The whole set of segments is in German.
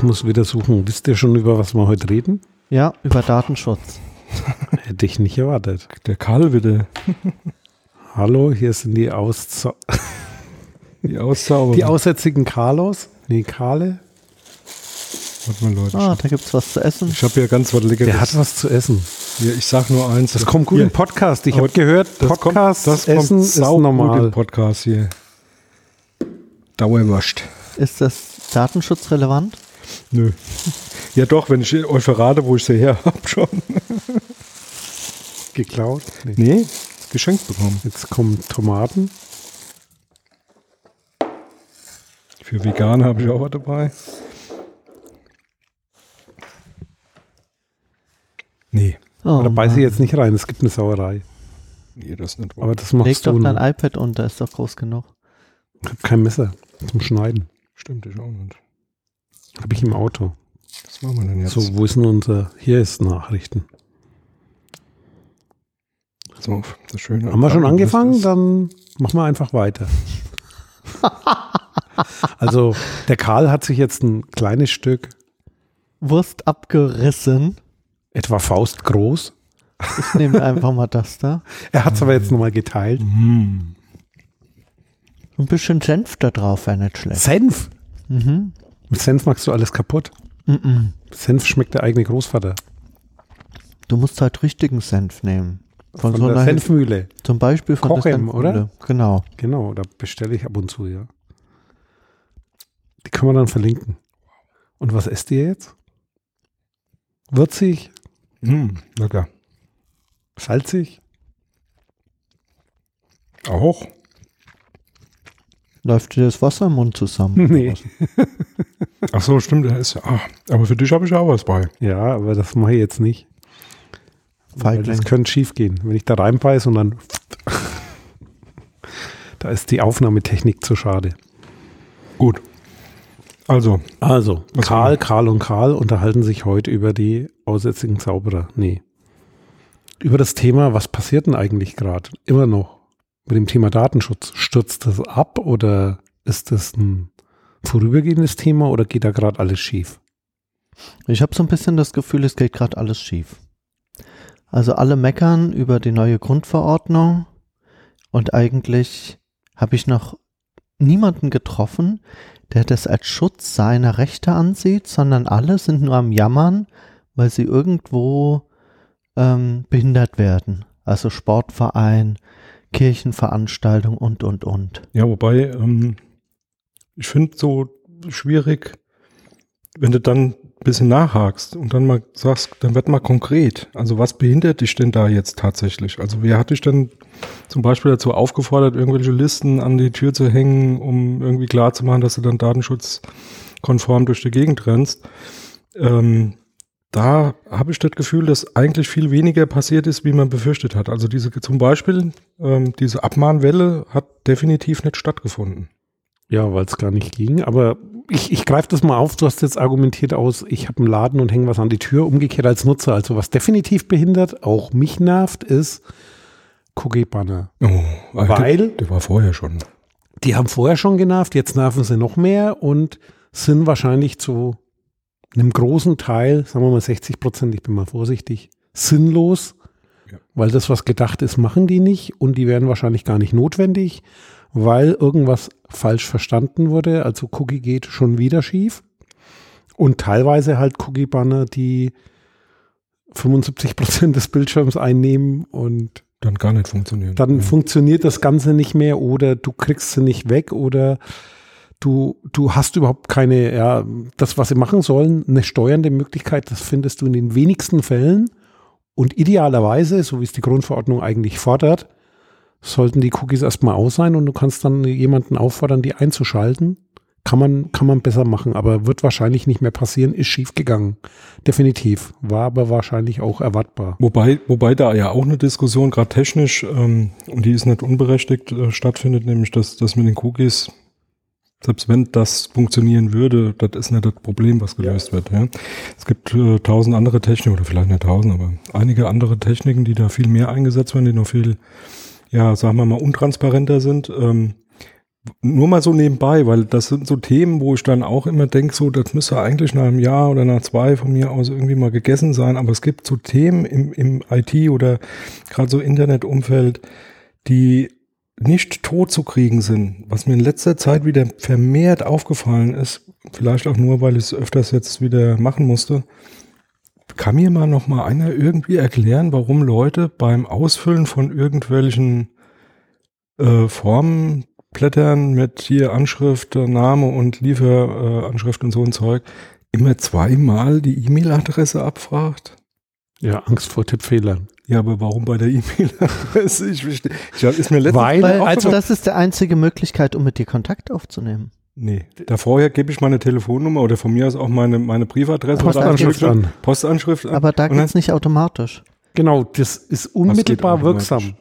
Ich muss wieder suchen. Wisst ihr schon, über was wir heute reden? Ja, über Datenschutz. Hätte ich nicht erwartet. Der Karl bitte. Hallo, hier sind die Auszau Die Auszauberer. die aussätzigen Carlos. Nee, Karle. Warte mal, Leute. Ah, da gibt's was zu essen. Ich habe hier ganz was Leckeres. Der hat was zu essen. Hier, ich sag nur eins. Das kommt gut Hier, im Podcast. Ich habe gehört, das Podcast kommt, das essen kommt ist normal. im Podcast hier. Dauerwurst. Ist das datenschutzrelevant? Nö. Ja doch, wenn ich euch verrate, wo ich sie her habe schon. Geklaut. Nee. Nee, geschenkt bekommen. Jetzt kommen Tomaten. Für Veganer habe ich auch was dabei. Nee. Oh, da beiße ich jetzt nicht rein. Es gibt eine Sauerei. Nee, das ist nicht wahr. Aber das Leg machst doch du. dein noch. iPad unter, ist doch groß genug. Ich habe kein Messer zum Schneiden. Stimmt, ich auch nicht. Habe ich im Auto. Was machen wir denn jetzt? So, wo ist denn unser? Hier ist Nachrichten. So, das Schöne. Haben wir schon angefangen? Dann machen wir einfach weiter. also, der Karl hat sich jetzt ein kleines Stück, Wurst abgerissen. etwa faustgroß. Ich nehme einfach mal das da. Er hat es aber jetzt nochmal geteilt. Mm. Ein bisschen Senf da drauf wäre nicht schlecht. Senf. Mhm. Mit Senf machst du alles kaputt. Mhm. Senf schmeckt der eigene Großvater. Du musst halt richtigen Senf nehmen. Von, Von so der einer, Senfmühle. zum Beispiel von der Kochem, Senfmühle. oder? Genau. Genau, da bestelle ich ab und zu, ja. Die können wir dann verlinken. Und was esst ihr jetzt? Würzig? Mm, lecker. Salzig? Auch? Läuft dir das Wasser im Mund zusammen? Nee. Ach so, stimmt. Der ist ja. Ah, aber für dich habe ich auch was bei. Ja, aber das mache ich jetzt nicht. Weil das könnte schief gehen. Wenn ich da reinbeiße und dann. da ist die Aufnahmetechnik zu schade. Gut. Also, Also, Karl? Karl und Karl unterhalten sich heute über die aussätzigen Zauberer. Nee. Über das Thema, was passiert denn eigentlich gerade? Immer noch. Mit dem Thema Datenschutz. Stürzt das ab oder ist das ein vorübergehendes Thema oder geht da gerade alles schief? Ich habe so ein bisschen das Gefühl, es geht gerade alles schief. Also alle meckern über die neue Grundverordnung und eigentlich habe ich noch niemanden getroffen, der das als Schutz seiner Rechte ansieht, sondern alle sind nur am Jammern, weil sie irgendwo ähm, behindert werden. Also Sportverein, Kirchenveranstaltung und, und, und. ja, wobei, ähm, ich finde so schwierig, wenn du dann ein bisschen nachhakst und dann mal sagst, dann wird mal konkret. Also was behindert dich denn da jetzt tatsächlich? Also wer hat dich denn zum Beispiel dazu aufgefordert, irgendwelche Listen an die Tür zu hängen, um irgendwie klarzumachen, dass du dann datenschutzkonform durch die Gegend rennst? Ähm, da habe ich das Gefühl, dass eigentlich viel weniger passiert ist, wie man befürchtet hat. Also diese zum Beispiel ähm, diese Abmahnwelle hat definitiv nicht stattgefunden. Ja, weil es gar nicht ging. Aber ich, ich greife das mal auf. Du hast jetzt argumentiert aus, ich habe einen Laden und hänge was an die Tür. Umgekehrt als Nutzer. Also was definitiv behindert, auch mich nervt, ist Cookie-Banner. Oh, Weil- der, der war vorher schon. Die haben vorher schon genervt, jetzt nerven sie noch mehr und sind wahrscheinlich zu einem großen Teil, sagen wir mal 60 Prozent, ich bin mal vorsichtig, sinnlos, Ja. weil das, was gedacht ist, machen die nicht und die werden wahrscheinlich gar nicht notwendig, weil irgendwas falsch verstanden wurde. Also Cookie geht schon wieder schief und teilweise halt Cookie-Banner, die 75 Prozent des Bildschirms einnehmen und Dann gar nicht funktionieren. dann Ja. funktioniert das Ganze nicht mehr oder du kriegst sie nicht weg oder du, du hast überhaupt keine, ja, das, was sie machen sollen, eine steuernde Möglichkeit, das findest du in den wenigsten Fällen und idealerweise, so wie es die Grundverordnung eigentlich fordert, sollten die Cookies erstmal aus sein und du kannst dann jemanden auffordern, die einzuschalten. Kann man, kann man besser machen, aber wird wahrscheinlich nicht mehr passieren, ist schief gegangen. Definitiv. War aber wahrscheinlich auch erwartbar. Wobei, wobei da ja auch eine Diskussion, gerade technisch, ähm, und die ist nicht unberechtigt, äh, stattfindet, nämlich dass das mit den Cookies, selbst wenn das funktionieren würde, das ist nicht das Problem, was gelöst wird. Ja. Es gibt äh, tausend andere Techniken, oder vielleicht nicht tausend, aber einige andere Techniken, die da viel mehr eingesetzt werden, die noch viel, ja, sagen wir mal, untransparenter sind. Ähm, nur mal so nebenbei, weil das sind so Themen, wo ich dann auch immer denke, so, das müsste eigentlich nach einem Jahr oder nach zwei von mir aus irgendwie mal gegessen sein. Aber es gibt so Themen im, im IT oder gerade so Internetumfeld, die nicht tot zu kriegen sind. Was mir in letzter Zeit wieder vermehrt aufgefallen ist, vielleicht auch nur, weil ich es öfters jetzt wieder machen musste. Kann mir mal noch mal einer irgendwie erklären, warum Leute beim Ausfüllen von irgendwelchen äh, Formen Blättern mit hier Anschrift, Name und Lieferanschrift äh, und so ein Zeug immer zweimal die E-Mail-Adresse abfragt? Ja, Angst vor Tippfehlern. Ja, aber warum bei der E-Mail-Adresse? Ich, ich, ich, ist mir Weil, also das ist die einzige Möglichkeit, um mit dir Kontakt aufzunehmen. Nee, da vorher gebe ich meine Telefonnummer oder von mir aus auch meine, meine Briefadresse Postanschrift an. Postanschrift an. Aber da geht es nicht automatisch. Genau, das ist unmittelbar wirksam.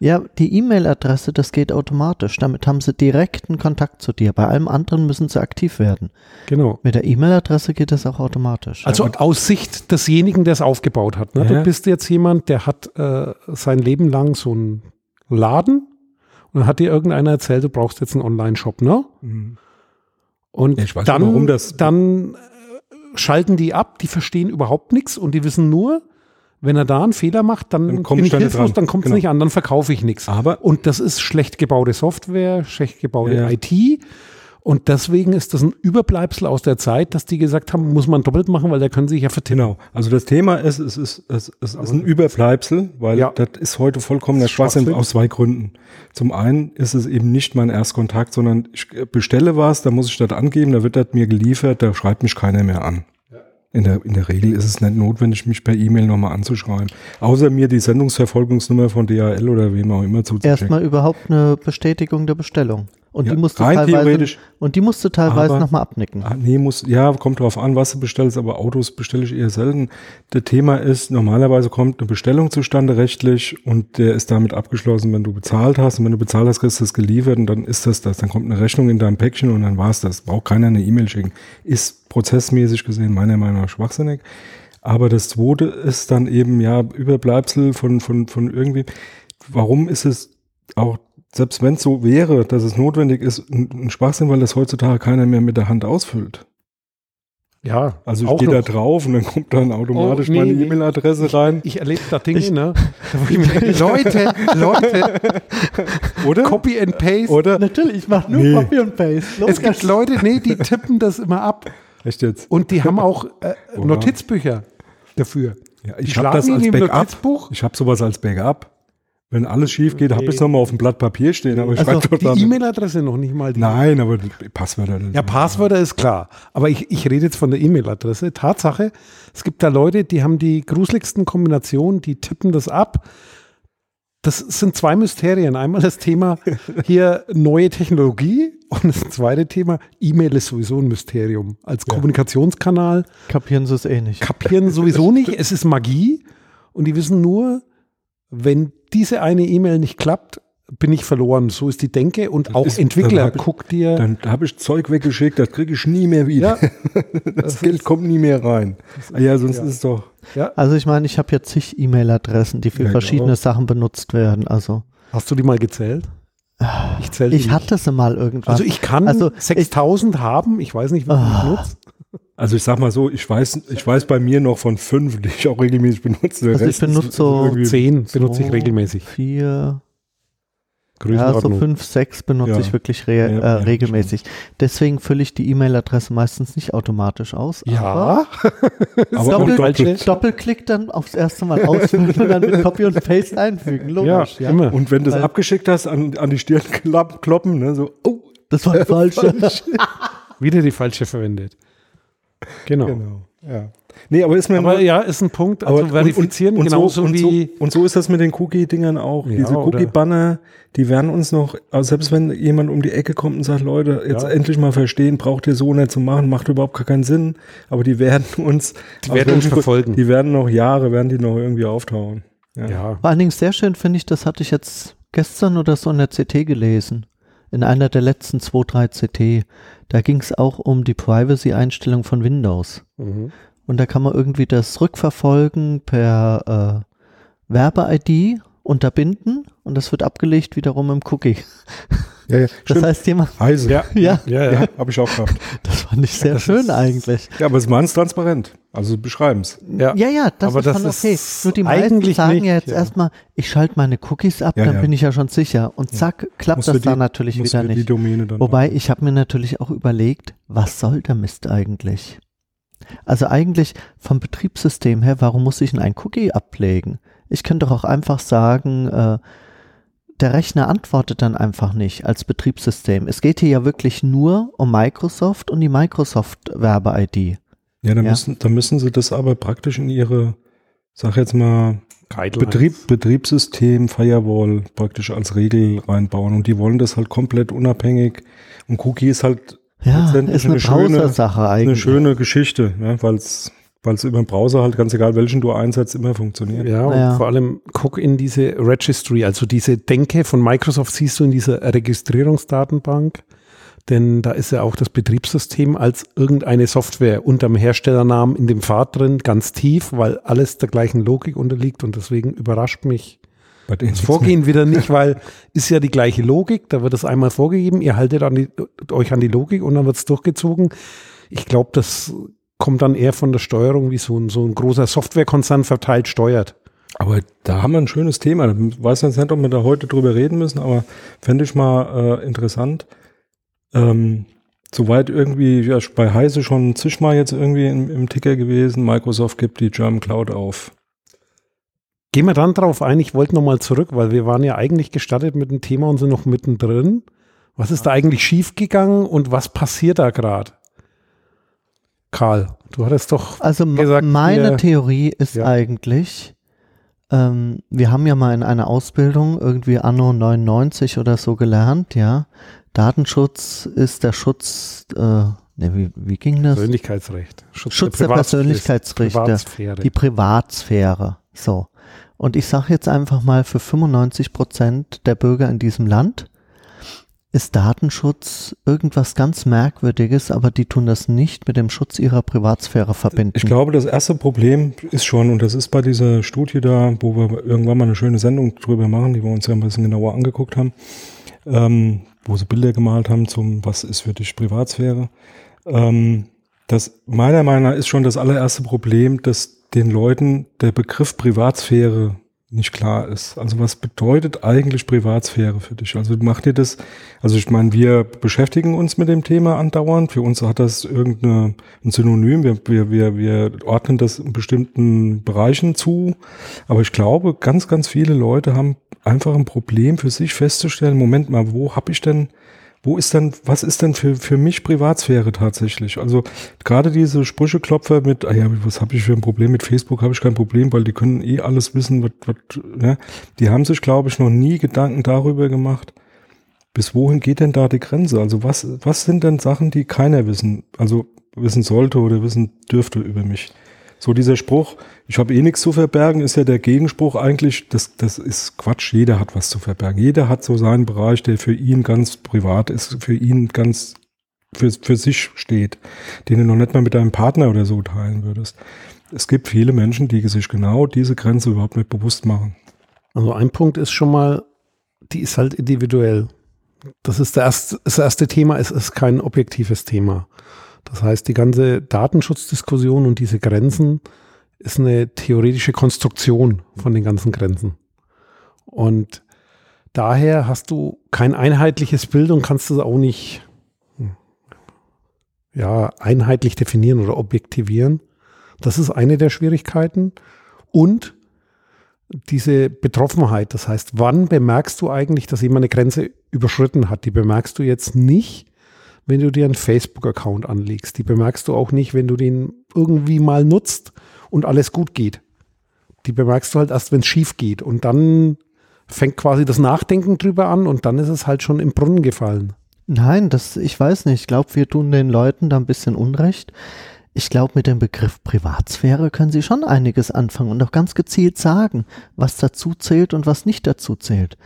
Ja, die E-Mail-Adresse, das geht automatisch. Damit haben sie direkten Kontakt zu dir. Bei allem anderen müssen sie aktiv werden. Genau. Mit der E-Mail-Adresse geht das auch automatisch. Also aus Sicht desjenigen, der es aufgebaut hat. Ne? Ja. Du bist jetzt jemand, der hat äh, sein Leben lang so einen Laden und dann hat dir irgendeiner erzählt, du brauchst jetzt einen Online-Shop, ne? Mhm. Und ja, dann, nicht, warum das dann äh, schalten die ab, die verstehen überhaupt nichts und die wissen nur, wenn er da einen Fehler macht, dann, dann ich hilflos, dann kommt es genau. nicht an, dann verkaufe ich nichts. Aber und das ist schlecht gebaute Software, schlecht gebaute ja. IT. Und deswegen ist das ein Überbleibsel aus der Zeit, dass die gesagt haben, muss man doppelt machen, weil da können sich ja vertippen. Genau. Also das Thema ist, es ist, es, es ist ein Überbleibsel, weil ja. das ist heute vollkommener Schwachsinn aus zwei Gründen. Zum einen ist es eben nicht mein Erstkontakt, sondern ich bestelle was, da muss ich das angeben, da wird das mir geliefert, da schreibt mich keiner mehr an. In der, in der Regel ist es nicht notwendig, mich per E-Mail nochmal anzuschreiben. Außer mir die Sendungsverfolgungsnummer von DHL oder wem auch immer zuzuschicken. Erstmal überhaupt eine Bestätigung der Bestellung. Und, ja, die musst du teilweise, und die musst du teilweise nochmal abnicken. Ah, nee, muss, ja, kommt drauf an, was du bestellst, aber Autos bestelle ich eher selten. Das Thema ist, normalerweise kommt eine Bestellung zustande rechtlich und der ist damit abgeschlossen, wenn du bezahlt hast. Und wenn du bezahlt hast, kriegst du das geliefert und dann ist das das. Dann kommt eine Rechnung in deinem Päckchen und dann war's das. Braucht keiner eine E-Mail schicken. Ist prozessmäßig gesehen meiner Meinung nach schwachsinnig. Aber das zweite ist dann eben, ja, Überbleibsel von, von, von irgendwie. Warum ist es auch selbst wenn es so wäre, dass es notwendig ist, ein Schwachsinn, weil das heutzutage keiner mehr mit der Hand ausfüllt. Ja. Also ich gehe da drauf und dann kommt dann automatisch oh, nee, meine nee. E-Mail-Adresse rein. Ich erlebe da Dinge, ich, ne? Leute, Leute. Oder? Copy and Paste. Oder? Natürlich, ich mache nur nee. Copy and Paste. Los, es gibt Leute, nee, die tippen das immer ab. Echt jetzt? Und die haben auch äh, Notizbücher dafür. Ja, ich habe das als Backup. Ich habe sowas als Backup. Wenn alles schief geht, okay. habe ich es nochmal auf dem Blatt Papier stehen. Aber ich also die E-Mail-Adresse noch nicht mal. Nein, aber die Passwörter. Ja, Passwörter ist klar. Aber ich, ich rede jetzt von der E-Mail-Adresse. Tatsache, es gibt da Leute, die haben die gruseligsten Kombinationen, die tippen das ab. Das sind zwei Mysterien. Einmal das Thema hier neue Technologie und das zweite Thema, E-Mail ist sowieso ein Mysterium. Als ja. Kommunikationskanal. Kapieren sie es eh nicht. Kapieren sowieso nicht. Es ist Magie und die wissen nur, wenn diese eine E-Mail nicht klappt, bin ich verloren. So ist die Denke und das auch ist, Entwickler, ich, guck dir. Dann habe ich Zeug weggeschickt, das kriege ich nie mehr wieder. Ja, das, das Geld ist, kommt nie mehr rein. Ist, ja, sonst ja. ist es doch. Ja. Also ich meine, ich habe ja zig E-Mail-Adressen, die für ja, verschiedene genau. Sachen benutzt werden. Also. Hast du die mal gezählt? Ich zähle Ich hatte sie mal irgendwann. Also ich kann also 6000 haben, ich weiß nicht, wie oh. ich nutze. Also ich sag mal so, ich weiß, ich weiß bei mir noch von fünf, die ich auch regelmäßig benutze. Also ich benutze so zehn, benutze ich regelmäßig. Vier, ja, so fünf, sechs benutze ja. ich wirklich re ja, äh, regelmäßig. Deswegen fülle ich die E-Mail-Adresse meistens nicht automatisch aus. Ja. Aber, aber Doppel doppelt. Doppelklick dann aufs erste Mal ausfüllen und dann mit Copy und Paste einfügen. Logisch. Ja, immer. Und wenn du es abgeschickt hast, an, an die Stirn kloppen, ne, so, oh, das war falsch. Wieder die falsche verwendet. Genau. genau. Ja. Nee, aber ist mir aber mal, ja, ist ein Punkt, also aber, verifizieren und, und, genauso so, wie. So, und so ist das mit den Cookie-Dingern auch. Ja, Diese Cookie-Banner, die werden uns noch, also selbst wenn jemand um die Ecke kommt und sagt, Leute, jetzt ja. endlich mal verstehen, braucht ihr so nicht zu machen, macht überhaupt gar keinen Sinn. Aber die werden uns, die werden uns verfolgen. Die werden noch Jahre, werden die noch irgendwie auftauchen. Ja. ja. Vor allen Dingen sehr schön finde ich, das hatte ich jetzt gestern oder so in der CT gelesen. In einer der letzten zwei, drei CT. Da ging es auch um die Privacy-Einstellung von Windows. Mhm. Und da kann man irgendwie das rückverfolgen per äh, Werbe-ID unterbinden und das wird abgelegt wiederum im Cookie. Ja, ja, Das stimmt. heißt, jemand, Heise. Ja, ja, ja, ja. Ja, habe ich auch gehabt. das fand ich sehr schön ist- eigentlich. Ja, aber es machen es transparent. Also beschreiben es. ja. Ja, ja, das Aber ist das schon okay. ist Nur die meisten sagen nicht, ja jetzt ja. erstmal, ich schalte meine Cookies ab, Ja, dann ja. bin ich ja schon sicher. Und zack, klappt Musst das die- natürlich musst wieder du die nicht. Domäne dann Wobei, ich habe mir natürlich auch überlegt, was soll der Mist eigentlich? Also eigentlich vom Betriebssystem her, warum muss ich denn ein Cookie ablegen? Ich könnte doch auch einfach sagen, äh, der Rechner antwortet dann einfach nicht als Betriebssystem. Es geht hier ja wirklich nur um Microsoft und die Microsoft-Werbe-ID. Ja, dann, Ja. Müssen, dann müssen sie das aber praktisch in ihre, sag jetzt mal, Guidelines. Betrieb, Betriebssystem, Firewall praktisch als Regel reinbauen. Und die wollen das halt komplett unabhängig. Und Cookie ist halt Ja, ist eine, eine schöne- Browser-Sache eine eigentlich. schöne Geschichte, ja, weil es über den Browser halt ganz egal, welchen du einsetzt, immer funktioniert. Ja, und Ja. vor allem guck in diese Registry, also diese Denke von Microsoft siehst du in dieser Registrierungsdatenbank, denn da ist ja auch das Betriebssystem als irgendeine Software unterm Herstellernamen in dem Pfad drin, ganz tief, weil alles der gleichen Logik unterliegt und deswegen überrascht mich das Vorgehen wieder nicht, weil ist ja die gleiche Logik, da wird es einmal vorgegeben, ihr haltet an die, euch an die Logik und dann wird es durchgezogen. Ich glaube, das kommt dann eher von der Steuerung, wie so ein, so ein großer Softwarekonzern verteilt steuert. Aber da haben wir ein schönes Thema. Ich weiß jetzt nicht, ob wir da heute drüber reden müssen, aber fände ich mal äh, interessant. Ähm, soweit irgendwie, ja, bei Heise schon zigmal jetzt irgendwie im, im Ticker gewesen. Microsoft gibt die German Cloud auf. Gehen wir dann drauf ein, ich wollte nochmal zurück, weil wir waren ja eigentlich gestartet mit dem Thema und sind noch mittendrin. Was ist da eigentlich schiefgegangen und was passiert da gerade? Karl, du hattest doch Also gesagt, meine Theorie ist Ja. eigentlich, ähm, wir haben ja mal in einer Ausbildung irgendwie anno 99 oder so gelernt, ja. Datenschutz ist der Schutz, äh, ne, wie, wie ging das? Persönlichkeitsrecht. Schutz, Schutz der Privatsphäre- Persönlichkeitsrechte, Privatsphäre. die Privatsphäre. So. Und ich sage jetzt einfach mal, für 95 Prozent der Bürger in diesem Land ist Datenschutz irgendwas ganz Merkwürdiges, aber die tun das nicht mit dem Schutz ihrer Privatsphäre verbinden. Ich glaube, das erste Problem ist schon, und das ist bei dieser Studie da, wo wir irgendwann mal eine schöne Sendung drüber machen, die wir uns ja ein bisschen genauer angeguckt haben, ähm, wo sie Bilder gemalt haben zum, was ist für dich Privatsphäre. Ähm, das meiner Meinung nach ist schon das allererste Problem, dass den Leuten der Begriff Privatsphäre nicht klar ist. Also was bedeutet eigentlich Privatsphäre für dich? Also macht ihr das, also ich meine, wir beschäftigen uns mit dem Thema andauernd. Für uns hat das irgendeine ein Synonym. Wir, wir, wir, wir ordnen das in bestimmten Bereichen zu. Aber ich glaube, ganz, ganz viele Leute haben einfach ein Problem für sich festzustellen, Moment mal, wo habe ich denn wo ist denn, was ist denn für, für mich Privatsphäre tatsächlich? Also gerade diese Sprücheklopfer mit, ah ja, was habe ich für ein Problem mit Facebook, habe ich kein Problem, weil die können eh alles wissen, was, was, ne? Die haben sich, glaube ich, noch nie Gedanken darüber gemacht, bis wohin geht denn da die Grenze? Also was, was sind denn Sachen, die keiner wissen, also wissen sollte oder wissen dürfte über mich? So dieser Spruch, ich habe eh nichts zu verbergen, ist ja der Gegenspruch eigentlich, das, das ist Quatsch, jeder hat was zu verbergen. Jeder hat so seinen Bereich, der für ihn ganz privat ist, für ihn ganz für, für sich steht, den du noch nicht mal mit deinem Partner oder so teilen würdest. Es gibt viele Menschen, die sich genau diese Grenze überhaupt nicht bewusst machen. Also ein Punkt ist schon mal, die ist halt individuell. Das ist der erste, das erste Thema, es ist kein objektives Thema. Das heißt, die ganze Datenschutzdiskussion und diese Grenzen ist eine theoretische Konstruktion von den ganzen Grenzen. Und daher hast du kein einheitliches Bild und kannst es auch nicht ja, einheitlich definieren oder objektivieren. Das ist eine der Schwierigkeiten. Und diese Betroffenheit, das heißt, wann bemerkst du eigentlich, dass jemand eine Grenze überschritten hat? Die bemerkst du jetzt nicht, wenn du dir einen Facebook-Account anlegst. Die bemerkst du auch nicht, wenn du den irgendwie mal nutzt und alles gut geht. Die bemerkst du halt erst, wenn es schief geht. Und dann fängt quasi das Nachdenken drüber an und dann ist es halt schon im Brunnen gefallen. Nein, das, ich weiß nicht. Ich glaube, wir tun den Leuten da ein bisschen Unrecht. Ich glaube, mit dem Begriff Privatsphäre können sie schon einiges anfangen und auch ganz gezielt sagen, was dazu zählt und was nicht dazu zählt.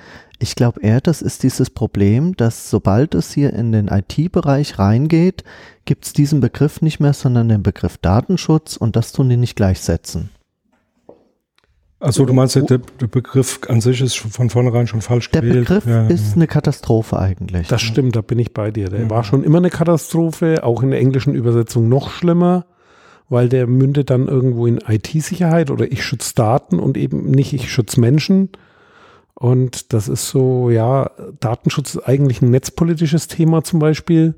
Ich glaube eher, das ist dieses Problem, dass sobald es hier in den IT-Bereich reingeht, gibt es diesen Begriff nicht mehr, sondern den Begriff Datenschutz und das tun die nicht gleichsetzen. Also du meinst, der, der Begriff an sich ist von vornherein schon falsch Der gewählt. Begriff Ja, ist ja. eine Katastrophe eigentlich. Das stimmt, da bin ich bei dir. Der Ja. war schon immer eine Katastrophe, auch in der englischen Übersetzung noch schlimmer, weil der mündet dann irgendwo in IT-Sicherheit oder ich schütze Daten und eben nicht ich schütze Menschen. Und das ist so, ja, Datenschutz ist eigentlich ein netzpolitisches Thema zum Beispiel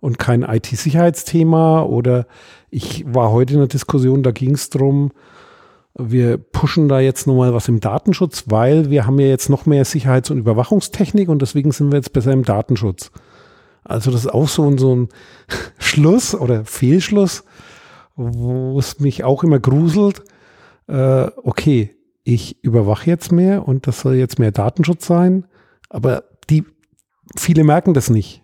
und kein IT-Sicherheitsthema. Oder ich war heute in einer Diskussion, da ging es darum, wir pushen da jetzt nochmal was im Datenschutz, weil wir haben ja jetzt noch mehr Sicherheits- und Überwachungstechnik und deswegen sind wir jetzt besser im Datenschutz. Also das ist auch so ein, so ein Schluss oder Fehlschluss, wo es mich auch immer gruselt. Äh, okay, ich überwache jetzt mehr und das soll jetzt mehr Datenschutz sein, aber die viele merken das nicht,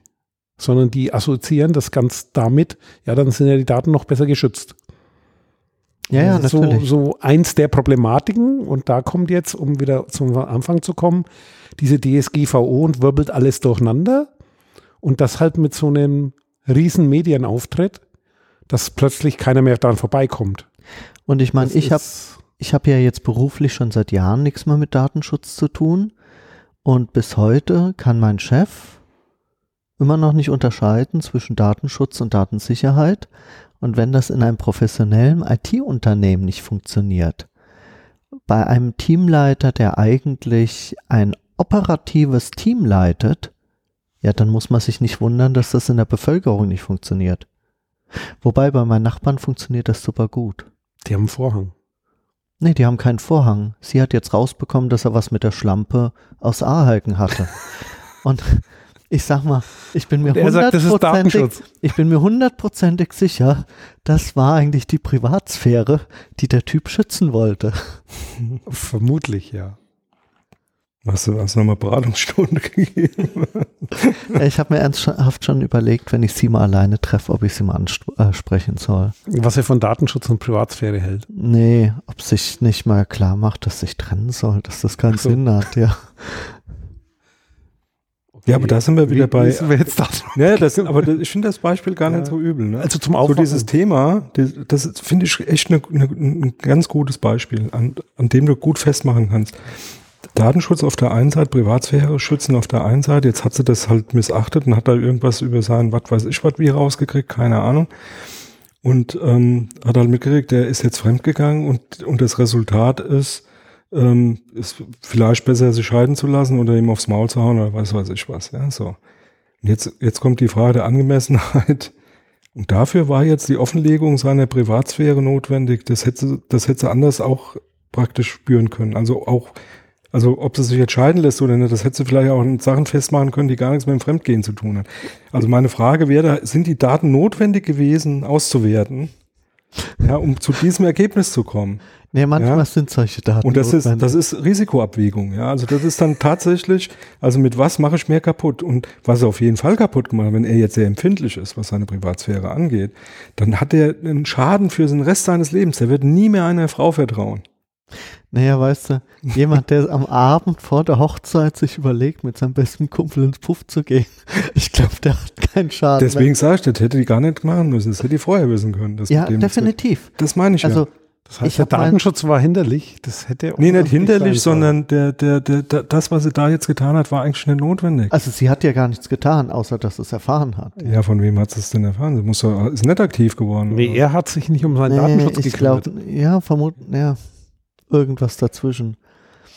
sondern die assoziieren das ganz damit, ja, dann sind ja die Daten noch besser geschützt. ja, ja, Das ist natürlich. So, so eins der Problematiken und da kommt jetzt, um wieder zum Anfang zu kommen, diese DSGVO und wirbelt alles durcheinander und das halt mit so einem riesen Medienauftritt, dass plötzlich keiner mehr daran vorbeikommt. Und ich meine, ich habe ich habe ja jetzt beruflich schon seit Jahren nichts mehr mit Datenschutz zu tun. Und bis heute kann mein Chef immer noch nicht unterscheiden zwischen Datenschutz und Datensicherheit. Und wenn das in einem professionellen IT-Unternehmen nicht funktioniert, bei einem Teamleiter, der eigentlich ein operatives Team leitet, ja, dann muss man sich nicht wundern, dass das in der Bevölkerung nicht funktioniert. Wobei bei meinen Nachbarn funktioniert das super gut. Die haben einen Vorhang. Nee, die haben keinen Vorhang. Sie hat jetzt rausbekommen, dass er was mit der Schlampe aus Ahalken hatte. Und ich sag mal, ich bin mir er hundertprozentig, ich bin mir hundertprozentig sicher, das war eigentlich die Privatsphäre, die der Typ schützen wollte. Vermutlich, ja. Hast du, hast du nochmal Beratungsstunde gegeben? Ich habe mir ernsthaft schon überlegt, wenn ich sie mal alleine treffe, ob ich sie mal ansprechen soll. Was er von Datenschutz und Privatsphäre hält. Nee, ob sich nicht mal klar macht, dass sich trennen soll, dass das keinen so. Sinn hat, ja. Ja, aber da sind wir wieder Wie- bei. wie sind wir jetzt da? Ja, das, aber das, ich finde das Beispiel gar Ja. nicht so übel. Ne? Also zum so Aufwachen. dieses Thema, das, das ist, finde ich echt eine, eine, ein ganz gutes Beispiel, an, an dem du gut festmachen kannst. Datenschutz auf der einen Seite, Privatsphäre schützen auf der einen Seite. Jetzt hat sie das halt missachtet und hat da irgendwas über sein, was weiß ich, was wie rausgekriegt, keine Ahnung. Und ähm, hat halt mitgekriegt, der ist jetzt fremdgegangen und, und das Resultat ist, ähm, ist vielleicht besser, sich scheiden zu lassen oder ihm aufs Maul zu hauen oder was weiß ich was. Ja, so. Und jetzt, jetzt kommt die Frage der Angemessenheit. Und dafür war jetzt die Offenlegung seiner Privatsphäre notwendig. Das hätte, das hätte sie anders auch praktisch spüren können. Also auch, also ob sie sich jetzt scheiden lässt oder nicht, das hätte sie vielleicht auch in Sachen festmachen können, die gar nichts mit dem Fremdgehen zu tun haben. Also meine Frage wäre, sind die Daten notwendig gewesen, auszuwerten, ja, um zu diesem Ergebnis zu kommen? Nee, manchmal Ja. sind solche Daten Und das ist, notwendig. das ist Risikoabwägung, ja. Also das ist dann tatsächlich, also mit was mache ich mehr kaputt? Und was er auf jeden Fall kaputt gemacht hat, wenn er jetzt sehr empfindlich ist, was seine Privatsphäre angeht, dann hat er einen Schaden für den Rest seines Lebens. Der wird nie mehr einer Frau vertrauen. Naja, weißt du, jemand, der am Abend vor der Hochzeit sich überlegt, mit seinem besten Kumpel ins Puff zu gehen, ich glaube, der hat keinen Schaden. Deswegen sage ich, das hätte die gar nicht machen müssen. Das hätte die vorher wissen können. Das ja, definitiv. Das meine ich Also, ja. Das heißt, Ich der Datenschutz war hinderlich. Das hätte Nee, nicht hinderlich, sondern der, der, der, der, das, was sie da jetzt getan hat, war eigentlich nicht notwendig. also sie hat ja gar nichts getan, außer dass es erfahren hat. Ja, von wem hat sie es denn erfahren? Sie muss ist nicht aktiv geworden. Nee, oder? er hat sich nicht um seinen Nee, Datenschutz ich gekümmert. glaube, ja, vermuten, ja, irgendwas dazwischen.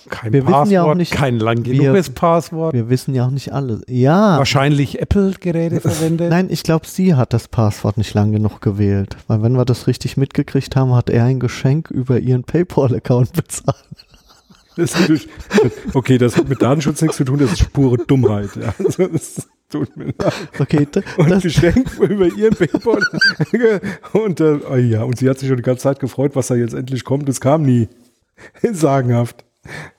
Kein wir Passwort, ja auch nicht, kein lang wir- genuges Passwort. Wir wissen ja auch nicht alles. Ja, Wahrscheinlich Apple-Geräte verwendet. nein, ich glaube, sie hat das Passwort nicht lang genug gewählt. Weil wenn wir das richtig mitgekriegt haben, hat er ein Geschenk über ihren PayPal-Account bezahlt. Das okay, das hat mit Datenschutz nichts zu tun, das ist pure Dummheit. Ja. Also, das tut mir leid. Okay, d- Und das, Geschenk über ihr Paypal. und, äh, oh ja, und sie hat sich schon die ganze Zeit gefreut, was da jetzt endlich kommt. Es kam nie. Sagenhaft.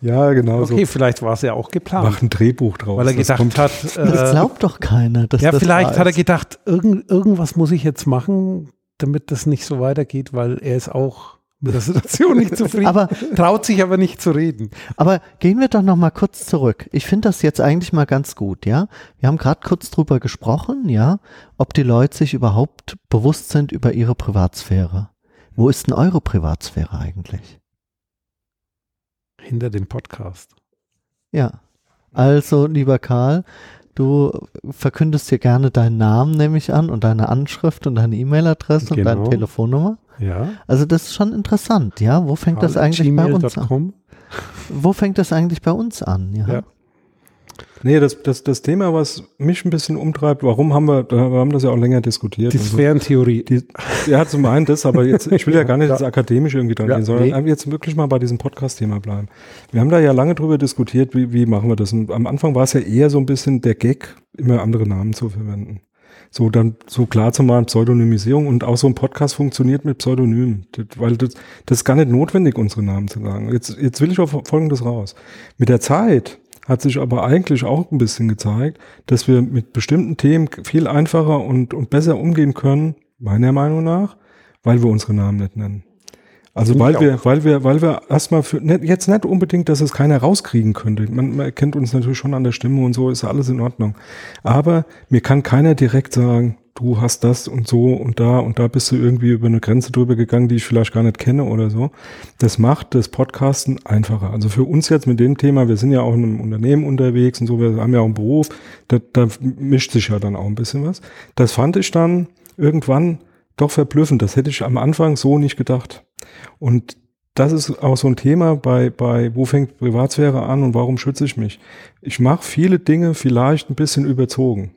Ja, genau Okay, so. vielleicht war es ja auch geplant. Macht ein Drehbuch draus. weil er Das gedacht kommt- hat, das äh, glaubt doch keiner. Dass ja, das vielleicht hat er gedacht, irgend, irgendwas muss ich jetzt machen, damit das nicht so weitergeht, weil er ist auch mit der Situation nicht zufrieden, Aber- traut sich aber nicht zu reden. Aber gehen wir doch noch mal kurz zurück. Ich finde das jetzt eigentlich mal ganz gut, ja. Wir haben gerade kurz drüber gesprochen, ja, ob die Leute sich überhaupt bewusst sind über ihre Privatsphäre. Wo ist denn eure Privatsphäre eigentlich? Hinter dem Podcast. Ja. Also, lieber Karl, du verkündest hier gerne deinen Namen, nehme ich an, und deine Anschrift und deine E-Mail-Adresse und deine Genau. Telefonnummer. Ja. Also, das ist schon interessant, ja. Wo fängt das eigentlich bei uns an? Wo fängt das eigentlich bei uns an? Ja. Ja. Nee, das, das, das Thema, was mich ein bisschen umtreibt, warum haben wir, wir haben das ja auch länger diskutiert. Die und so. Sphärentheorie. Die, ja, zum einen das, aber jetzt, ich will ja gar nicht jetzt akademisch irgendwie dran Ja, gehen, sondern nee. jetzt wirklich mal bei diesem Podcast-Thema bleiben. Wir haben da ja lange drüber diskutiert, wie, wie machen wir das. Und am Anfang war es ja eher so ein bisschen der Gag, immer andere Namen zu verwenden. So dann so klar zu machen, Pseudonymisierung und auch so ein Podcast funktioniert mit Pseudonymen, das, weil das, das ist gar nicht notwendig, unsere Namen zu sagen. Jetzt, jetzt will ich auf Folgendes raus. Mit der Zeit hat sich aber eigentlich auch ein bisschen gezeigt, dass wir mit bestimmten Themen viel einfacher und, und besser umgehen können, meiner Meinung nach, weil wir unsere Namen nicht nennen. Also weil wir, weil wir, weil wir erstmal für nicht, jetzt nicht unbedingt, dass es keiner rauskriegen könnte. Man, man erkennt uns natürlich schon an der Stimme und so ist alles in Ordnung. Aber mir kann keiner direkt sagen, du hast das und so und da und da bist du irgendwie über eine Grenze drüber gegangen, die ich vielleicht gar nicht kenne oder so. Das macht das Podcasten einfacher. Also für uns jetzt mit dem Thema, wir sind ja auch in einem Unternehmen unterwegs und so, wir haben ja auch einen Beruf, da, da mischt sich ja dann auch ein bisschen was. Das fand ich dann irgendwann doch verblüffend. Das hätte ich am Anfang so nicht gedacht. Und das ist auch so ein Thema bei, bei wo fängt Privatsphäre an und warum schütze ich mich? Ich mache viele Dinge vielleicht ein bisschen überzogen.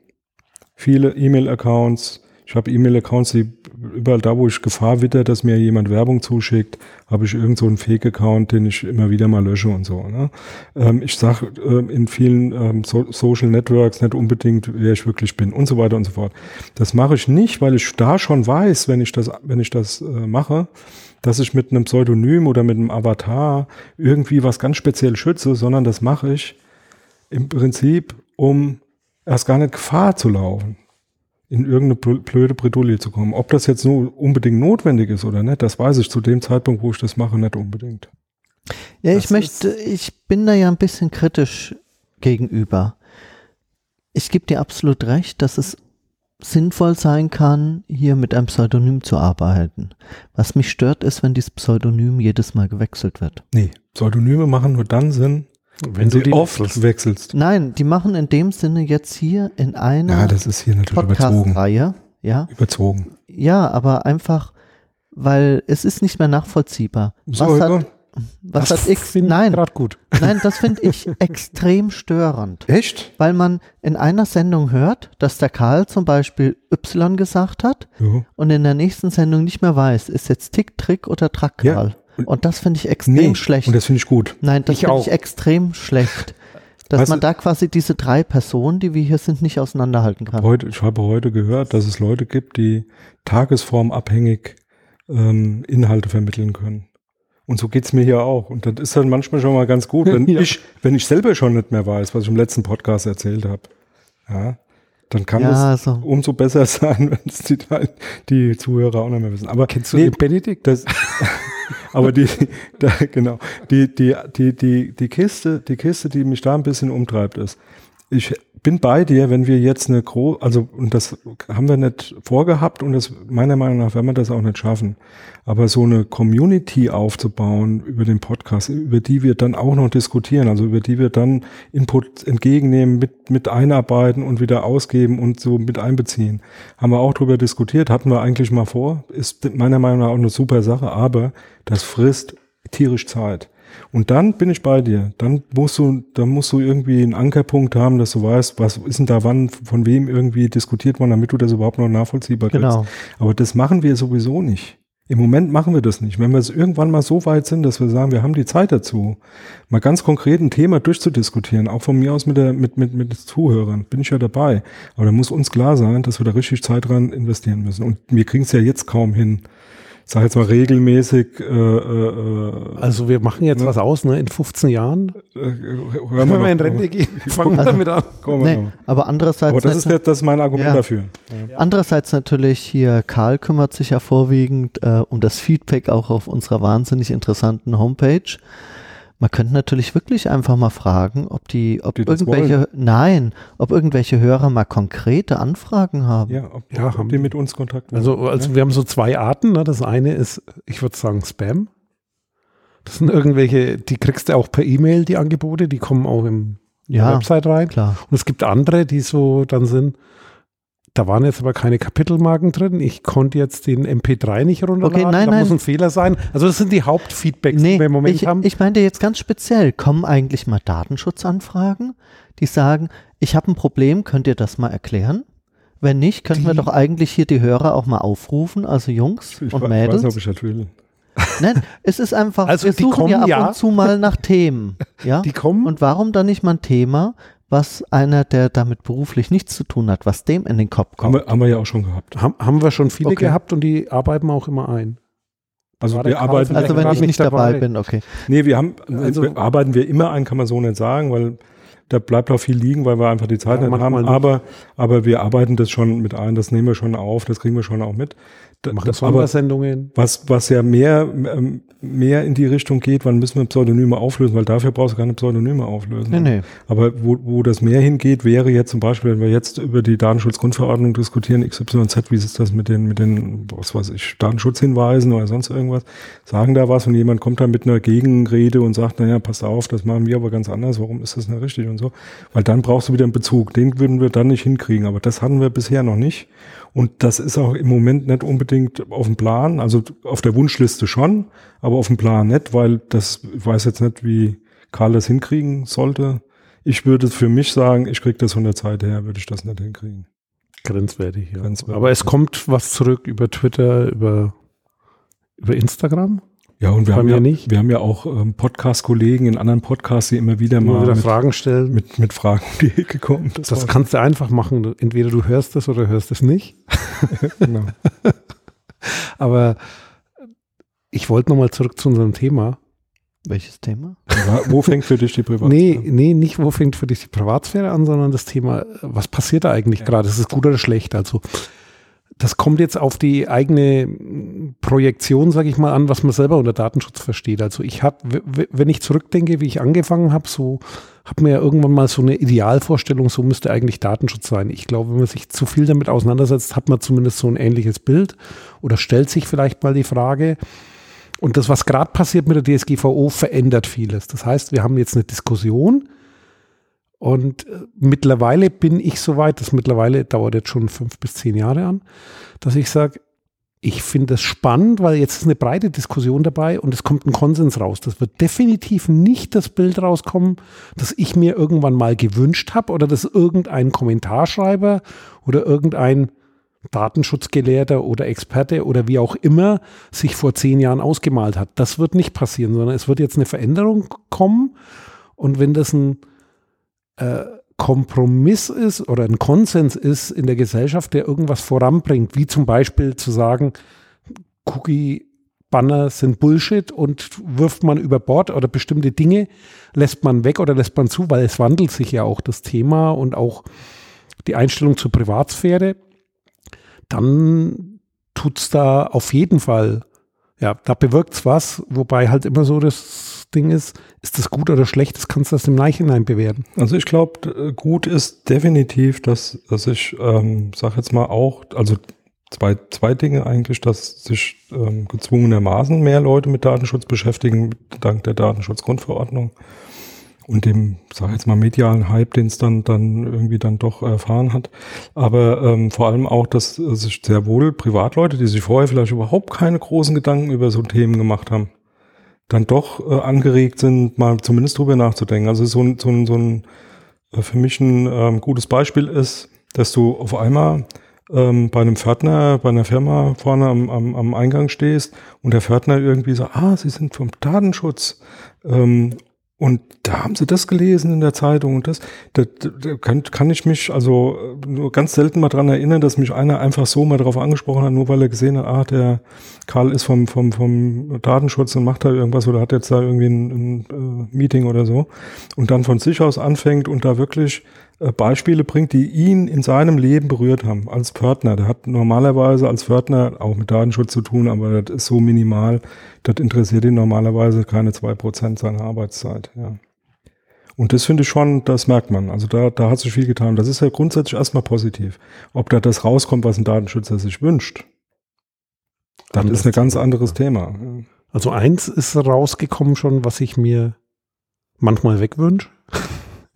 Viele E-Mail-Accounts. Ich habe E-Mail-Accounts, die überall da, wo ich Gefahr witter, dass mir jemand Werbung zuschickt, habe ich irgend so einen Fake-Account, den ich immer wieder mal lösche und so. Ne? Ähm, ich sage ähm, in vielen ähm, so Social Networks nicht unbedingt, wer ich wirklich bin und so weiter und so fort. Das mache ich nicht, weil ich da schon weiß, wenn ich das, wenn ich das äh, mache, dass ich mit einem Pseudonym oder mit einem Avatar irgendwie was ganz speziell schütze, sondern das mache ich im Prinzip, um erst gar nicht Gefahr zu laufen, in irgendeine bl- blöde Bredouille zu kommen. Ob das jetzt nur unbedingt notwendig ist oder nicht, das weiß ich zu dem Zeitpunkt, wo ich das mache, nicht unbedingt. Ja, Das ich möchte, ich bin da ja ein bisschen kritisch gegenüber. Ich gebe dir absolut recht, dass es sinnvoll sein kann, hier mit einem Pseudonym zu arbeiten. Was mich stört, ist, wenn dieses Pseudonym jedes Mal gewechselt wird. Nee, Pseudonyme machen nur dann Sinn, Wenn du die oft wechselst. wechselst. Nein, die machen in dem Sinne jetzt hier in einer Ja, das ist hier natürlich überzogen. Podcast-Reihe, ja, Überzogen. ja, aber einfach, weil es ist nicht mehr nachvollziehbar. So, was hat, was Das hat X? Nein, gut. nein, das finde ich extrem störend. Echt? weil man in einer Sendung hört, dass der Karl zum Beispiel Y gesagt hat Ja. und in der nächsten Sendung nicht mehr weiß, ist jetzt Tick, Trick oder Track Ja. Und das finde ich extrem Nee, schlecht. und das finde ich gut. Nein, das finde ich extrem schlecht. Dass Weißt man du- da quasi diese drei Personen, die wir hier sind, nicht auseinanderhalten kann. Heute, ich habe heute gehört, dass es Leute gibt, die tagesformabhängig ähm, Inhalte vermitteln können. Und so geht's mir hier auch. Und das ist dann manchmal schon mal ganz gut, wenn Ja. ich, wenn ich selber schon nicht mehr weiß, was ich im letzten Podcast erzählt habe. Ja, dann kann Ja, es also- umso besser sein, wenn es die, die Zuhörer auch nicht mehr wissen. Aber Kennst du nee, den Benedikt? das, aber die, da, genau, die, die, die, die, die Kiste, die Kiste, die mich da ein bisschen umtreibt, ist, ich bin bei dir, wenn wir jetzt eine große, also, und das haben wir nicht vorgehabt und das, meiner Meinung nach, werden wir das auch nicht schaffen. Aber so eine Community aufzubauen über den Podcast, über die wir dann auch noch diskutieren, also über die wir dann Input entgegennehmen, mit, mit einarbeiten und wieder ausgeben und so mit einbeziehen. Haben wir auch drüber diskutiert, hatten wir eigentlich mal vor, ist meiner Meinung nach auch eine super Sache, aber das frisst tierisch Zeit. Und dann bin ich bei dir. Dann musst du, dann musst du irgendwie einen Ankerpunkt haben, dass du weißt, was ist denn da wann, von wem irgendwie diskutiert worden, damit du das überhaupt noch nachvollziehbar kriegst. Genau. Aber das machen wir sowieso nicht. Im Moment machen wir das nicht. Wenn wir es irgendwann mal so weit sind, dass wir sagen, wir haben die Zeit dazu, mal ganz konkret ein Thema durchzudiskutieren, auch von mir aus mit der, mit, mit, mit den Zuhörern, bin ich ja dabei. Aber da muss uns klar sein, dass wir da richtig Zeit dran investieren müssen. Und wir kriegen es ja jetzt kaum hin. Sag jetzt mal regelmäßig, äh, äh, Also wir machen jetzt was aus, ne? In 15 Jahren. äh, hören Wenn wir in Rente gehen, fangen wir damit an. Wir Nee, aber andererseits, Aber das ist, das ist mein Argument Ja. dafür. andererseits natürlich hier, Karl kümmert sich ja vorwiegend äh, um das Feedback auch auf unserer wahnsinnig interessanten Homepage. Man könnte natürlich wirklich einfach mal fragen, ob die, ob die irgendwelche, nein, ob irgendwelche Hörer mal konkrete Anfragen haben. Ja, ob, Ja, ob haben die mit uns Kontakt wollen. Also, also wir haben so zwei Arten. Ne? Das eine ist, ich würde sagen, Spam. Das sind irgendwelche, die kriegst du auch per E-Mail, die Angebote, die kommen auch im Ja, Website rein. klar. Und es gibt andere, die so dann sind, da waren jetzt aber keine Kapitelmarken drin. Ich konnte jetzt den MP3 nicht runterladen. Okay, nein, da nein. muss ein Fehler sein. Also das sind die Hauptfeedbacks, Nee, die wir im Moment ich, haben. ich meinte jetzt ganz speziell, kommen eigentlich mal Datenschutzanfragen, die sagen, ich habe ein Problem, könnt ihr das mal erklären? Wenn nicht, könnten wir Die- doch eigentlich hier die Hörer auch mal aufrufen, also Jungs Ich, und we- ich Mädels. weiß ob ich das will. Nein, es ist einfach, Also wir die suchen ja kommen, ab ja. und zu mal nach Themen. Ja? die kommen. Und warum dann nicht mal ein Thema, was einer, der damit beruflich nichts zu tun hat, was dem in den Kopf Haben kommt? wir, haben wir ja auch schon gehabt. haben, haben wir schon viele Okay. gehabt und die arbeiten auch immer ein. Also wir arbeiten, Also wenn ich nicht dabei dabei. bin, okay. nee, wir haben, Also- wir arbeiten wir immer ein, kann man so nicht sagen, weil da bleibt auch viel liegen, weil wir einfach die Zeit Ja, nicht haben. nicht. Aber, aber wir arbeiten das schon mit ein, das nehmen wir schon auf, das kriegen wir schon auch mit. Da, Machen Sondersendungen. was, was ja mehr, ähm, mehr in die Richtung geht, wann müssen wir Pseudonyme auflösen, weil dafür brauchst du keine Pseudonyme auflösen. Nee, nee. Aber wo, wo das mehr hingeht, wäre jetzt zum Beispiel, wenn wir jetzt über die Datenschutzgrundverordnung diskutieren, XYZ, wie ist das mit den, mit den, was weiß ich, Datenschutzhinweisen oder sonst irgendwas, sagen da was und jemand kommt da mit einer Gegenrede und sagt, naja, passt auf, das machen wir aber ganz anders, warum ist das nicht richtig und so. Weil dann brauchst du wieder einen Bezug. Den würden wir dann nicht hinkriegen, aber das hatten wir bisher noch nicht. Und das ist auch im Moment nicht unbedingt auf dem Plan, also auf der Wunschliste schon, aber auf dem Plan nicht, weil das, ich weiß jetzt nicht, wie Karl das hinkriegen sollte. Ich würde für mich sagen, ich kriege das von der Zeit her, würde ich das nicht hinkriegen. Grenzwertig, ja. Grenzwertig, Aber es kommt was zurück über Twitter, über, über Instagram. Ja, und wir Bei haben ja, nicht. wir haben ja auch ähm, Podcast-Kollegen in anderen Podcasts, die immer wieder Immer mal wieder mit, Fragen stellen. mit, mit Fragen um die Ecke kommen. das war- kannst du einfach machen. Entweder du hörst es oder hörst es nicht. genau. Aber ich wollte nochmal zurück zu unserem Thema. Welches Thema? Ja, Wo fängt für dich die Privatsphäre? Nee, nee, nicht, wo fängt für dich die Privatsphäre an, sondern das Thema, was passiert da eigentlich gerade? Ist es gut oder schlecht? Also, das kommt jetzt auf die eigene Projektion, sage ich mal, an, was man selber unter Datenschutz versteht. Also, ich habe, wenn ich zurückdenke, wie ich angefangen habe, so habe mir ja irgendwann mal so eine Idealvorstellung, so müsste eigentlich Datenschutz sein. Ich glaube, wenn man sich zu viel damit auseinandersetzt, hat man zumindest so ein ähnliches Bild oder stellt sich vielleicht mal die Frage, und das, was gerade passiert mit der DSGVO, verändert vieles. Das heißt, wir haben jetzt eine Diskussion und äh, mittlerweile bin ich so weit, das mittlerweile dauert jetzt schon fünf bis zehn Jahre an, dass ich sage, ich finde das spannend, weil jetzt ist eine breite Diskussion dabei und es kommt ein Konsens raus. Das wird definitiv nicht das Bild rauskommen, das ich mir irgendwann mal gewünscht habe oder das irgendein Kommentarschreiber oder irgendein Datenschutzgelehrter oder Experte oder wie auch immer sich vor zehn Jahren ausgemalt hat. Das wird nicht passieren, sondern es wird jetzt eine Veränderung kommen. Und wenn das ein äh, Kompromiss ist oder ein Konsens ist in der Gesellschaft, der irgendwas voranbringt, wie zum Beispiel zu sagen, Cookie-Banner sind Bullshit und wirft man über Bord oder bestimmte Dinge lässt man weg oder lässt man zu, weil es wandelt sich ja auch das Thema und auch die Einstellung zur Privatsphäre, dann tut es da auf jeden Fall, ja, da bewirkt es was, wobei halt immer so das Ding ist, ist das gut oder schlecht, das kannst du erst im Nachhinein bewerten. Also ich glaube, gut ist definitiv, dass, dass ich, ähm, sag jetzt mal auch, also zwei, zwei Dinge eigentlich, dass sich ähm, gezwungenermaßen mehr Leute mit Datenschutz beschäftigen, dank der Datenschutzgrundverordnung und dem, sag jetzt mal, medialen Hype, den es dann, dann irgendwie dann doch erfahren hat. Aber ähm, vor allem auch, dass äh, sich sehr wohl Privatleute, die sich vorher vielleicht überhaupt keine großen Gedanken über so Themen gemacht haben, dann doch äh, angeregt sind, mal zumindest drüber nachzudenken. Also so ein, so ein, so ein äh, für mich ein ähm, gutes Beispiel ist, dass du auf einmal ähm, bei einem Pförtner, bei einer Firma vorne am, am, am Eingang stehst und der Pförtner irgendwie sagt, ah, Sie sind vom Datenschutz. Ähm, und da haben sie das gelesen in der Zeitung und das, da, da, kann, kann ich mich also äh, nur ganz selten mal dran erinnern, dass mich einer einfach so mal darauf angesprochen hat, nur weil er gesehen hat, ah, der Karl ist vom, vom, vom Datenschutz und macht da irgendwas oder hat jetzt da irgendwie ein, ein äh, Meeting oder so. Und dann von sich aus anfängt und da wirklich Beispiele bringt, die ihn in seinem Leben berührt haben, als Pförtner. Der hat normalerweise als Pförtner auch mit Datenschutz zu tun, aber das ist so minimal, das interessiert ihn normalerweise keine zwei Prozent seiner Arbeitszeit. Ja. Und das finde ich schon, das merkt man. Also da, da hat sich viel getan. Das ist ja grundsätzlich erstmal positiv. Ob da das rauskommt, was ein Datenschützer sich wünscht, das ist ein ganz anderes ja. Thema. Also eins ist rausgekommen schon, was ich mir manchmal wegwünsche,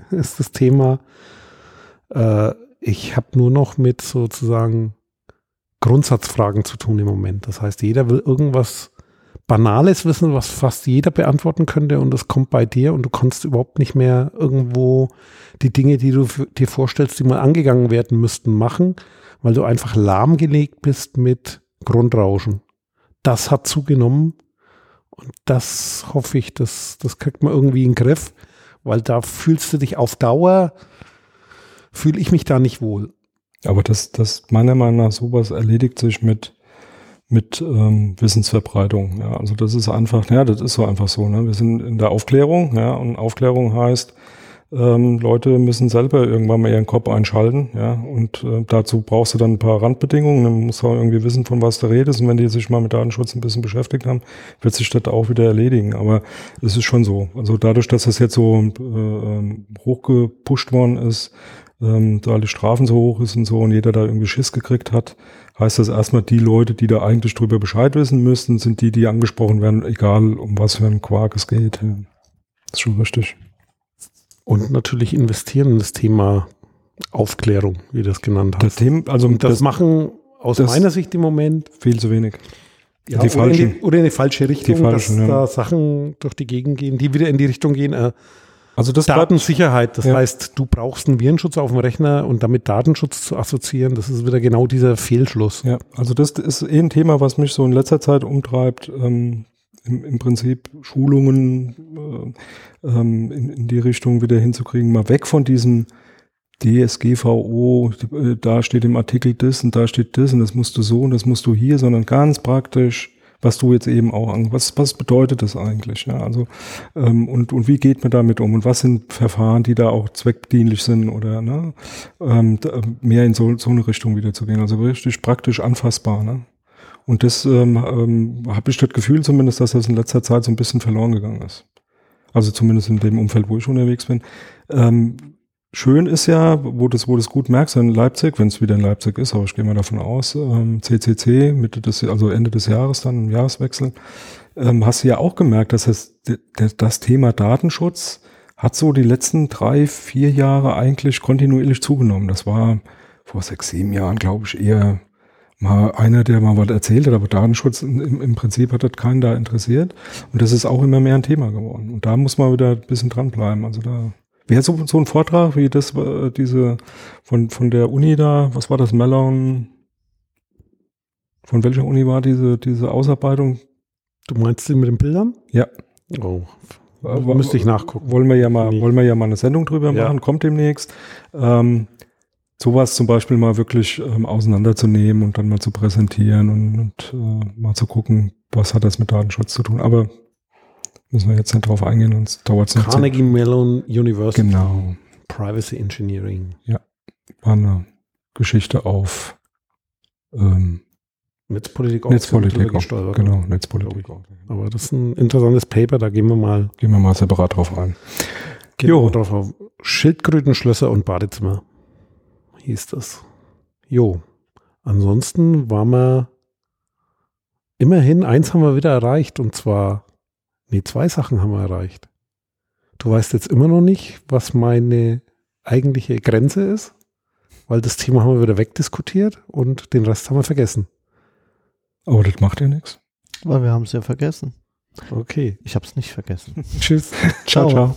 ist das Thema, äh, ich habe nur noch mit sozusagen Grundsatzfragen zu tun im Moment. Das heißt, jeder will irgendwas Banales wissen, was fast jeder beantworten könnte und das kommt bei dir und du kannst überhaupt nicht mehr irgendwo die Dinge, die du dir vorstellst, die mal angegangen werden müssten, machen, weil du einfach lahmgelegt bist mit Grundrauschen. Das hat zugenommen und das hoffe ich, das, das kriegt man irgendwie in den Griff, weil da fühlst du dich auf Dauer, fühle ich mich da nicht wohl. Aber das, das meiner Meinung nach sowas erledigt sich mit mit ähm, Wissensverbreitung. Ja, also das ist einfach, ja, das ist so einfach so. Ne? Wir sind in der Aufklärung, ja, und Aufklärung heißt, ähm, Leute müssen selber irgendwann mal ihren Kopf einschalten, ja, und äh, dazu brauchst du dann ein paar Randbedingungen. Dann musst du auch irgendwie wissen, von was du redest. Und wenn die sich mal mit Datenschutz ein bisschen beschäftigt haben, wird sich das auch wieder erledigen. Aber es ist schon so. Also dadurch, dass das jetzt so äh, ähm, hochgepusht worden ist, ähm, da alle Strafen so hoch ist und so und jeder da irgendwie Schiss gekriegt hat, heißt das erstmal, die Leute, die da eigentlich drüber Bescheid wissen müssten, sind die, die angesprochen werden, egal um was für einen Quark es geht. Ja. Ist schon richtig. Und natürlich investieren in das Thema Aufklärung, wie du das genannt hast. Das Thema, also und das, das machen aus meiner Sicht im Moment viel zu wenig. Ja, die oder, falschen, in die, oder in die falsche Richtung, die falschen, dass ja. da Sachen durch die Gegend gehen, die wieder in die Richtung gehen, äh, also das Datensicherheit, das ja. heißt, du brauchst einen Virenschutz auf dem Rechner und damit Datenschutz zu assoziieren, das ist wieder genau dieser Fehlschluss. Ja, also das ist eh ein Thema, was mich so in letzter Zeit umtreibt. Ähm, im, im, Prinzip Schulungen äh, ähm, in, in, die Richtung wieder hinzukriegen, mal weg von diesem DSGVO, äh, da steht im Artikel das und da steht das und das musst du so und das musst du hier, sondern ganz praktisch was du jetzt eben auch an, was, was bedeutet das eigentlich? Ja? Also, ähm, und, und wie geht man damit um? Und was sind Verfahren, die da auch zweckdienlich sind oder ne? ähm, da, mehr in so, so eine Richtung wieder zu gehen? Also richtig praktisch anfassbar. Ne? Und das ähm, ähm, habe ich das Gefühl zumindest, dass das in letzter Zeit so ein bisschen verloren gegangen ist. Also zumindest in dem Umfeld, wo ich unterwegs bin. Ähm, Schön ist ja, wo das, wo das gut merkst, in Leipzig, wenn es wieder in Leipzig ist, aber ich gehe mal davon aus, ähm, CCC, Mitte des, also Ende des Jahres dann, im Jahreswechsel, ähm, hast du ja auch gemerkt, dass das, das Thema Datenschutz hat so die letzten drei, vier Jahre eigentlich kontinuierlich zugenommen. Das war vor sechs, sieben Jahren, glaube ich, eher mal einer, der mal was erzählt hat, aber Datenschutz im, im Prinzip hat das keinen da interessiert. Und das ist auch immer mehr ein Thema geworden. Und da muss man wieder ein bisschen dranbleiben. Also da Wäre so, so ein Vortrag wie das, äh, diese von, von der Uni da, was war das, Mellon? Von welcher Uni war diese, diese Ausarbeitung? Du meinst sie mit den Bildern? Ja. Oh, äh, müsste ich nachgucken. Wollen wir ja mal, wollen wir ja mal eine Sendung drüber machen, ja. kommt demnächst. Ähm, sowas zum Beispiel mal wirklich ähm, auseinanderzunehmen und dann mal zu präsentieren und, und äh, mal zu gucken, was hat das mit Datenschutz zu tun. Aber Müssen wir jetzt nicht drauf eingehen, sonst dauert es noch. Carnegie Mellon University. Genau. Privacy Engineering. Ja. War eine Geschichte auf ähm, Netzpolitik auch Netzpolitik auch, genau, Netzpolitik. Aber das ist ein interessantes Paper, da gehen wir mal. Gehen wir mal separat drauf ein. Gehen jo. wir drauf auf. Schildkrötenschlösser und Badezimmer hieß das. Jo. Ansonsten waren wir immerhin, eins haben wir wieder erreicht und zwar Nee, zwei Sachen haben wir erreicht. Du weißt jetzt immer noch nicht, was meine eigentliche Grenze ist, weil das Thema haben wir wieder wegdiskutiert und den Rest haben wir vergessen. Aber das macht ja nichts. Weil wir haben es ja vergessen. Okay. Ich habe es nicht vergessen. Tschüss. ciao, ciao.